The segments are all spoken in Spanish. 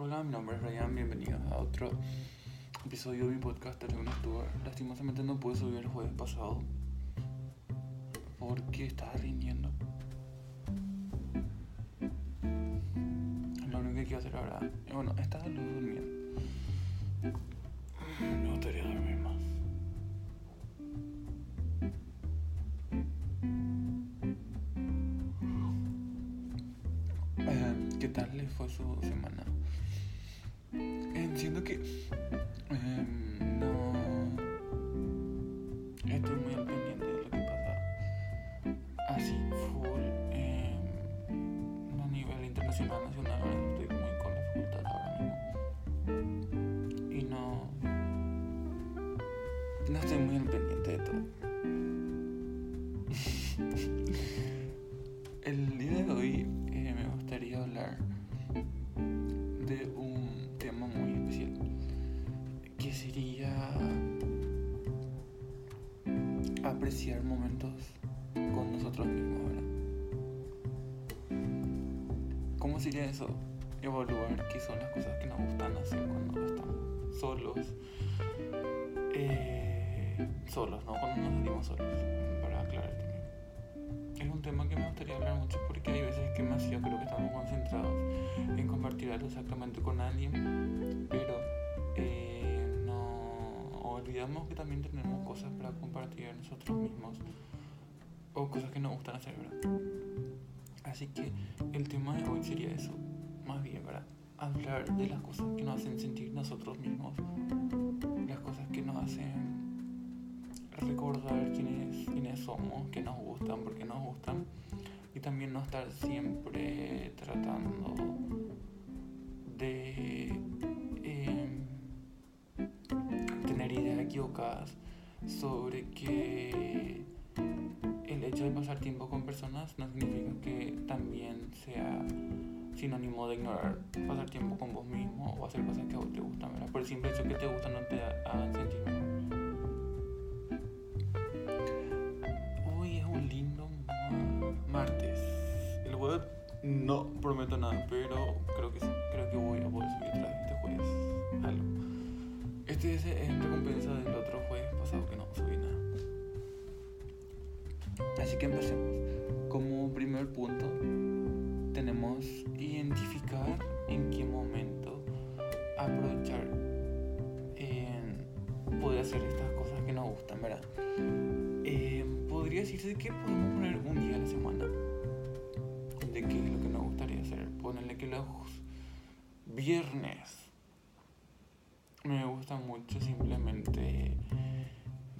Hola, mi nombre es Ryan, bienvenidos a otro episodio de mi podcast un Tour. Lastimosamente no pude subir el jueves pasado porque estaba rindiendo. Lo único que quiero hacer ahora, y bueno, estaba durmiendo. Me gustaría dormir más. ¿Qué tal les fue su semana? Eh, siento que eh, no estoy muy al pendiente ¿Cómo sería eso? Evaluar qué son las cosas que nos gustan hacer cuando estamos solos. Eh, solos, ¿no? Cuando nos sentimos solos, para aclarar. Es un tema que me gustaría hablar mucho porque hay veces que yo creo que estamos concentrados en compartir algo exactamente con alguien, pero eh, no olvidamos que también tenemos cosas para compartir nosotros mismos o cosas que nos gustan hacer, ¿verdad? Así que el tema de hoy sería eso, más bien, ¿verdad? Hablar de las cosas que nos hacen sentir nosotros mismos, las cosas que nos hacen recordar quiénes, somos, qué nos gustan, por qué nos gustan y también no estar siempre tratando de eh, tener ideas equivocadas sobre que hecho de pasar tiempo con personas no significa que también sea sinónimo de ignorar pasar tiempo con vos mismo o hacer cosas que a vos te gustan, ¿verdad? Por el simple hecho que te gustan no te hagan sentir mejor. Hoy es un lindo martes. El web no prometo nada, pero creo que sí, creo que voy a poder subir otra vez este jueves algo. Este es en recompensa del otro jueves pasado que Así que empecemos. Como primer punto, tenemos identificar en qué momento aprovechar en poder hacer estas cosas que nos gustan, ¿verdad? Eh, podría decirse que podemos poner un día a la semana de qué es lo que nos gustaría hacer. Ponerle que los viernes me gusta mucho simplemente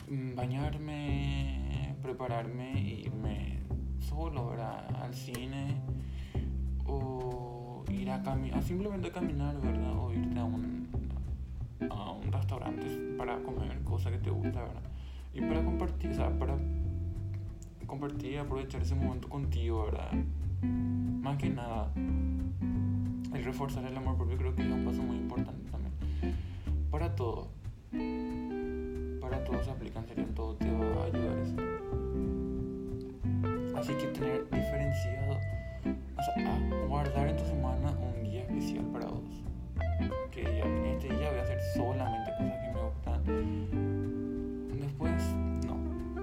mm, bañarme, prepararme e irme solo ¿verdad? al cine o ir a caminar, simplemente caminar, ¿verdad? O irte a un, a un restaurante para comer cosas que te gusta, ¿verdad? Y para compartir, o sea, para compartir y aprovechar ese momento contigo, ¿verdad? Más que nada, el reforzar el amor propio creo que es un paso muy importante también. Para todo, para todo se aplica, en todo te va a ayudar eso. Así que tener diferenciado, o sea, a guardar en tu semana un día especial para vos. Que en este día voy a hacer solamente cosas que me gustan. Después, no,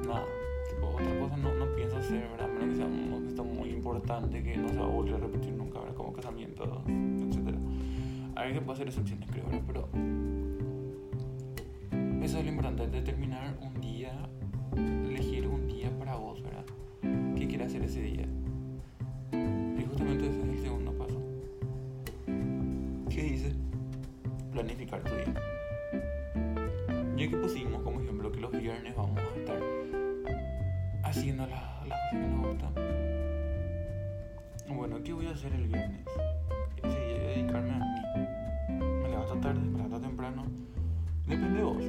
nada. Tipo, otra cosa no, no pienso hacer, ¿verdad? Menos que sea un gesto muy importante que no se va a volver a repetir nunca, ¿verdad? Como casamientos, etc. A veces puede hacer excepciones, creo, ¿verdad? Pero eso es lo importante, determinar un Tu día. Ya que pusimos como ejemplo que los viernes vamos a estar haciendo la- las cosas que nos gustan. Bueno, ¿qué voy a hacer el viernes? Sí, dedicarme a mí. Me levanto tarde, me levanto temprano. Depende de vos.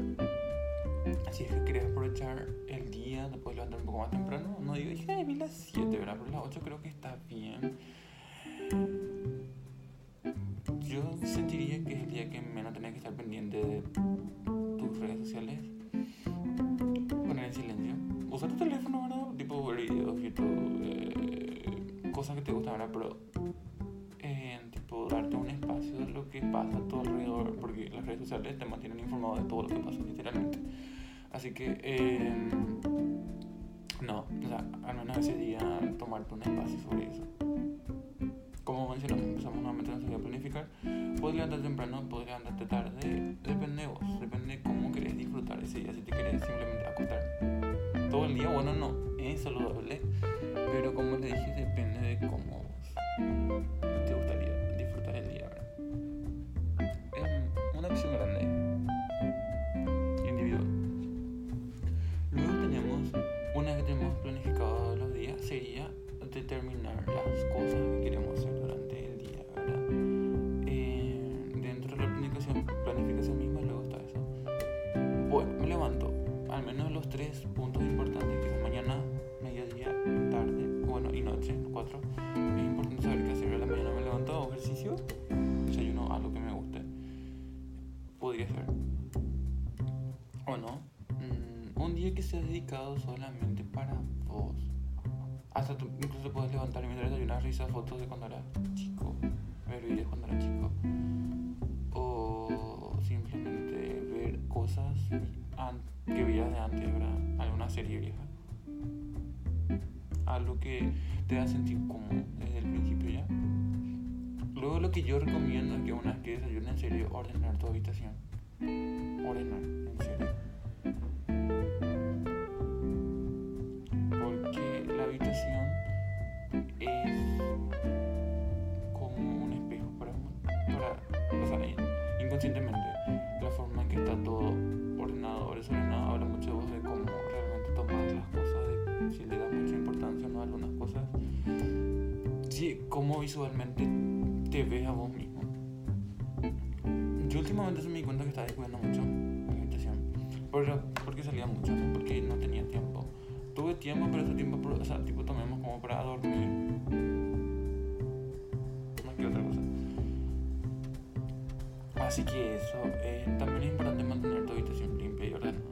Si es que querés aprovechar el día, te puedes levantar un poco más temprano. No digo, dije, vi las 7, ¿verdad? Pero las 8 creo que está bien. Sentiría que es el día que menos tenés que estar pendiente de tus redes sociales. Poner en silencio. Usar tu teléfono, ¿verdad? Tipo ver videos, YouTube, eh, cosas que te gustan, ¿verdad? Pero, eh, tipo, darte un espacio de lo que que pasa a tu alrededor, porque las redes sociales te mantienen informado de todo lo que pasa, literalmente. Así que, eh, no, o sea, al menos ese día tomarte un espacio sobre eso. Como mencionamos, empezamos nuevamente a planificar. Puedes levantarte temprano, puedes levantarte tarde, depende de vos, depende de cómo querés disfrutar ese día. Si te querés simplemente acostar todo el día, bueno, no, es saludable, pero como te dije, depende de cómo te gustaría disfrutar el día, Es una opción grande, individual. Luego tenemos, una vez que tenemos planificado los días, sería determinar las cosas dedicado solamente para vos hasta tú incluso puedes levantar mientras una risa fotos de cuando era chico, ver videos cuando era chico. O simplemente ver cosas que veías de antes, ¿verdad? Alguna serie vieja. Algo que te da sentir cómodo desde el principio ya. Luego lo que yo recomiendo es que una vez que desayunes en serio, ordenar tu habitación. Ordenar, en serio cómo visualmente te ves a vos mismo. Yo últimamente se me di cuenta que estaba descuidando mucho mi habitación, porque salía mucho, porque no tenía tiempo tuve tiempo, pero ese tiempo, o sea, tipo tomemos como para dormir. Más que otra cosa. Así que eso, eh, también es importante mantener tu habitación limpia y ordenada.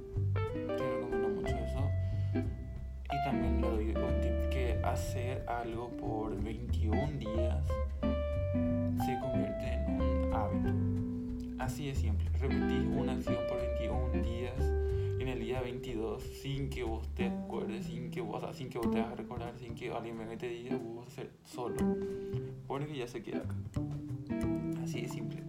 Te recomiendo mucho eso. Y también le doy un tip que hacer algo por 21 días se convierte en un hábito. Así de simple. Repetir una acción por 21 días en el día 22 sin que vos te acuerdes, sin que vos, sin que vos te vas a recordar, sin que alguien venga y te diga, vos vas a hacer solo. Porque ya se queda acá. Así de simple.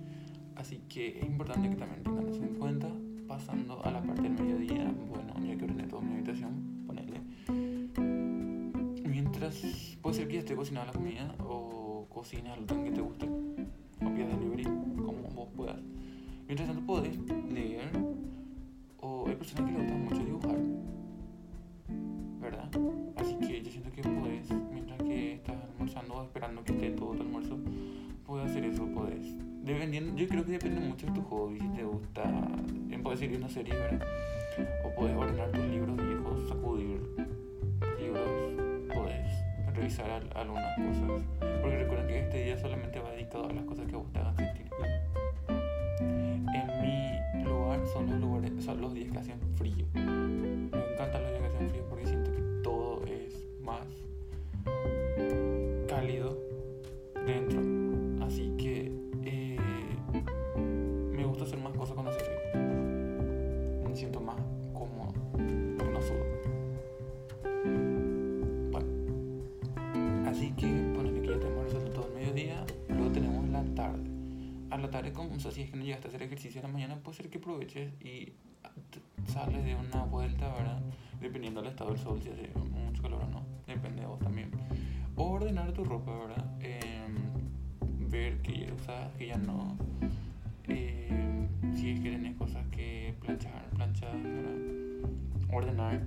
Así que es importante que también tengan eso en cuenta. Pasando a la parte del mediodía, bueno, ya que ordené toda mi habitación. Mientras, puede ser que esté cocinando la comida o cocines algo que te guste, o pidas delivery, como vos puedas. Mientras tanto, podés leer o hay personas que les gusta mucho dibujar, ¿verdad? Así que yo siento que puedes, mientras que estás almorzando o esperando que esté todo tu almuerzo, puedes hacer eso, puedes. Dependiendo, yo creo que depende mucho de tu hobby, si te gusta, en puedes ir una serie, ¿verdad? O puedes ordenar tus libros viejos, sacudir revisar algunas cosas. Porque recuerden que este día solamente va dedicado a las cosas que a vos te hagan sentir son los lugares, son los días que hacen frío. A ejercicio en la mañana, puede ser que aproveches y sales de una vuelta, ¿verdad? Dependiendo del estado del sol, si hace mucho calor o no, depende de vos también. O ordenar tu ropa, ¿verdad? Em, ver que ya usas, que ya no. Em, si es que tenés cosas que planchar, planchar, ¿verdad? Ordenar.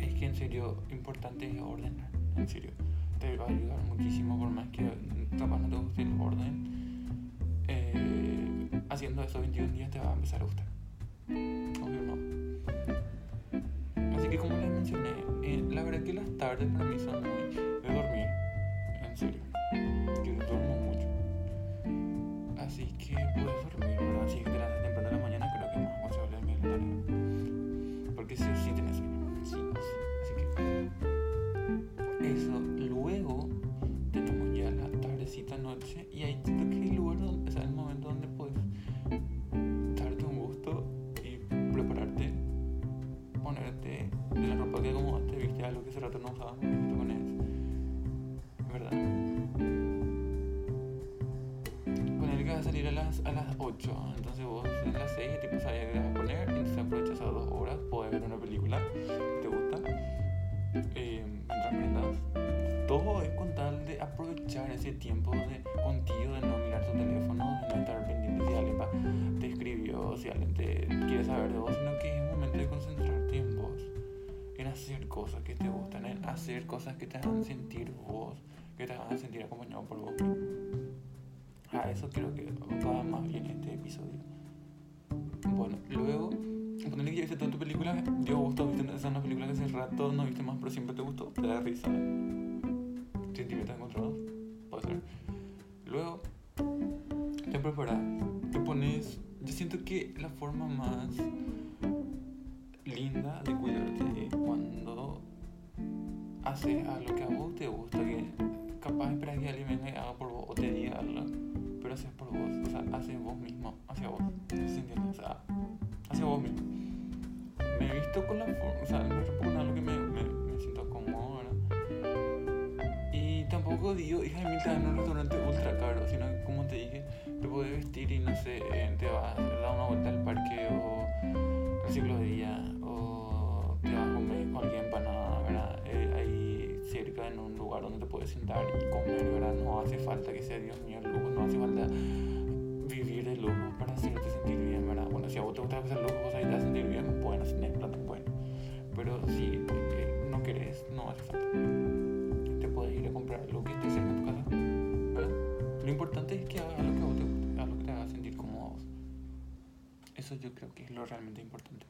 Es que en serio, importante es ordenar, en serio te va a ayudar muchísimo, por más que capaz no te guste el orden. Haciendo esos 21 días te va a empezar a gustar. Obvio no. Así que como les mencioné, eh, la verdad que las tardes para mí son muy de dormir. En serio. rato no usábamos con ¿Verdad? Con él que vas a salir a las, a las 8, entonces vos en las 6 el tipo sabes que vas a poner, entonces aprovechas esas dos horas, podés ver una película que te gusta, eh. Todo es con tal de aprovechar ese tiempo de, contigo, de no mirar tu teléfono, de no estar pendiente si alguien te escribió, si alguien te quiere saber de vos, hacer cosas que te gustan, en hacer cosas que te hagan sentir vos, que te hagan sentir acompañado por vos. A eso creo que va más bien este episodio. Bueno, luego, ponerle que ya viste toda tu película, dio gusto, viste esa una película que hace rato no viste más, pero siempre te gustó, te da risa. Sentimientos encontrados, puede ser. Luego, te preparas, te pones. Yo siento que la forma más linda de cuidarte es cuando haces algo que a vos te gusta, que capaz esperas que alguien venga y haga por vos o te diga algo pero haces por vos, o sea, haces vos mismo, hacia vos, ¿se entiende? O sea, hacia vos mismo. Me he visto con la forma, o sea, me repugna algo que me, me, me siento cómodo. Y tampoco digo, hija de mil, te en un restaurante ultra caro, sino que, como te dije, te puedes vestir y no sé, eh, te vas a dar una vuelta al parque o al ciclo de día, o te vas a comer con alguien empanada, ¿verdad? Eh, ahí cerca en un lugar donde te puedes sentar y comer, ¿verdad? No hace falta que sea Dios mío el lujo, no hace falta vivir de lujo para hacerte sentir bien, ¿verdad? Bueno, si a vos te gusta hacer lujo, vos ahí te vas a sentir bien, bueno, si tienes plata, bueno. Pero si eh, no querés, no hace falta. Te puedes ir a comprar Eso yo creo que es lo realmente importante.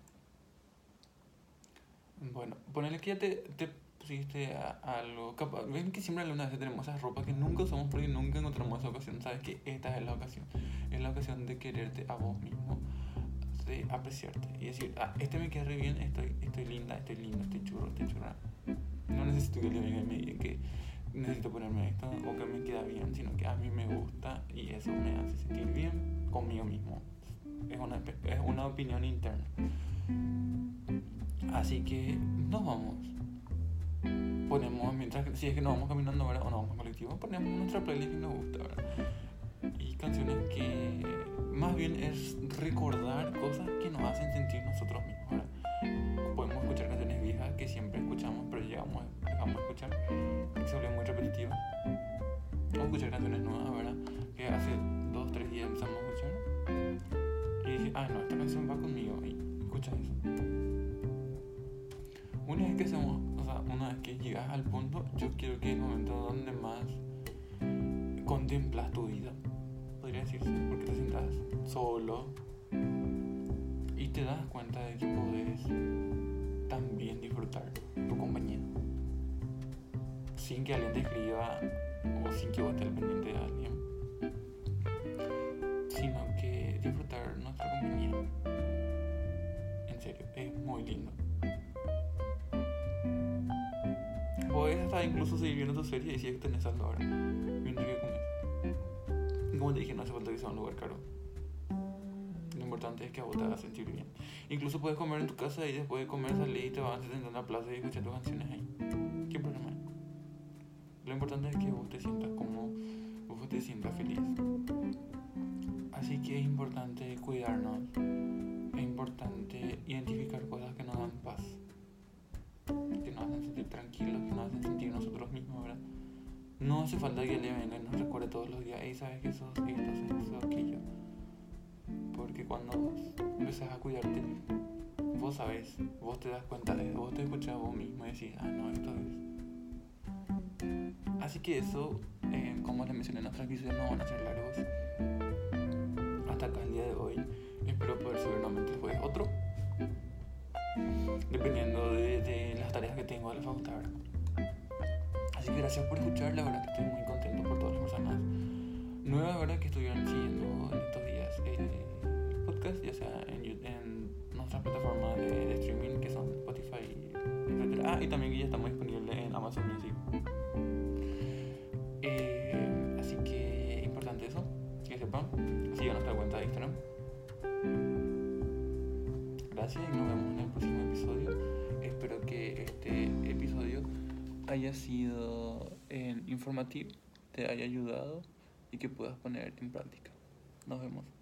Bueno, ponele que ya te, te pusiste a, a algo. Capaz, ven que siempre alguna vez tenemos esas ropas que nunca usamos porque nunca encontramos esa ocasión. Sabes que esta es la ocasión. Es la ocasión de quererte a vos mismo, de apreciarte y decir, ah, este me queda re bien, estoy, estoy linda, estoy lindo, estoy churro, estoy churra. No necesito que alguien venga y me diga que necesito ponerme esto o que me queda bien, sino que a mí me gusta y eso me hace sentir bien conmigo mismo. Es una, es una opinión interna. Así que nos vamos ponemos, mientras, si es que nos vamos caminando o nos vamos en colectivo, ponemos nuestra playlist que nos gusta, ¿verdad? Y canciones que más bien es recordar cosas que nos hacen sentir nosotros mismos, ¿verdad? Podemos escuchar canciones viejas que siempre escuchamos, pero llegamos, dejamos de escuchar, que se vuelven muy repetitivas. O escuchar canciones nuevas, ¿verdad? Que hace dos, tres días empezamos a escuchar. Ah, no, esta canción va conmigo. Y escucha eso. Una vez que hacemos una vez que llegas al punto, yo quiero que el momento donde más contemplas tu vida, podría decirse, porque te sientas solo y te das cuenta de que puedes también disfrutar tu compañía sin que alguien te escriba o sin que vos estés pendiente de alguien, incluso seguir viendo tu serie y si que tenés algo ahora, mientras que comes. Como te dije, no hace falta que sea un lugar caro. Lo importante es que a vos te hagas sentir bien. Incluso puedes comer en tu casa y después de comer salir y te vas a sentar en la plaza y escuchar tus canciones ahí. ¿Qué problema hay? Lo importante es que vos te sientas como vos te sientas feliz. Así que es importante cuidarnos. Es importante identificar cosas que nos dan paz que nos hacen sentir tranquilos, que nos hacen sentir nosotros mismos, ¿verdad? No hace falta que venga y nos recuerde todos los días, y sabes que sos esto, sos aquello. Porque cuando empezás a cuidarte, vos sabes, vos te das cuenta de vos te escuchas a vos mismo y decís, ah, no, esto es. Así que eso, eh, como les mencioné en otros episodios, no van a ser largos. Hasta acá el día de hoy. Espero poder subir nuevamente después otro dependiendo de, de, las tareas que tengo de la facultad. Así que gracias por escuchar, la verdad que estoy muy contento por todas las personas nuevas ¿verdad? que estuvieron siguiendo en estos días el podcast, ya sea en, en nuestras plataformas de, de, streaming que son Spotify, etc. Ah, y también que ya estamos disponibles en Amazon Music. Eh, así que importante eso, que sepan, sigan nuestra cuenta de Instagram gracias sido eh, informativo, te haya ayudado y que puedas poner en práctica. Nos vemos.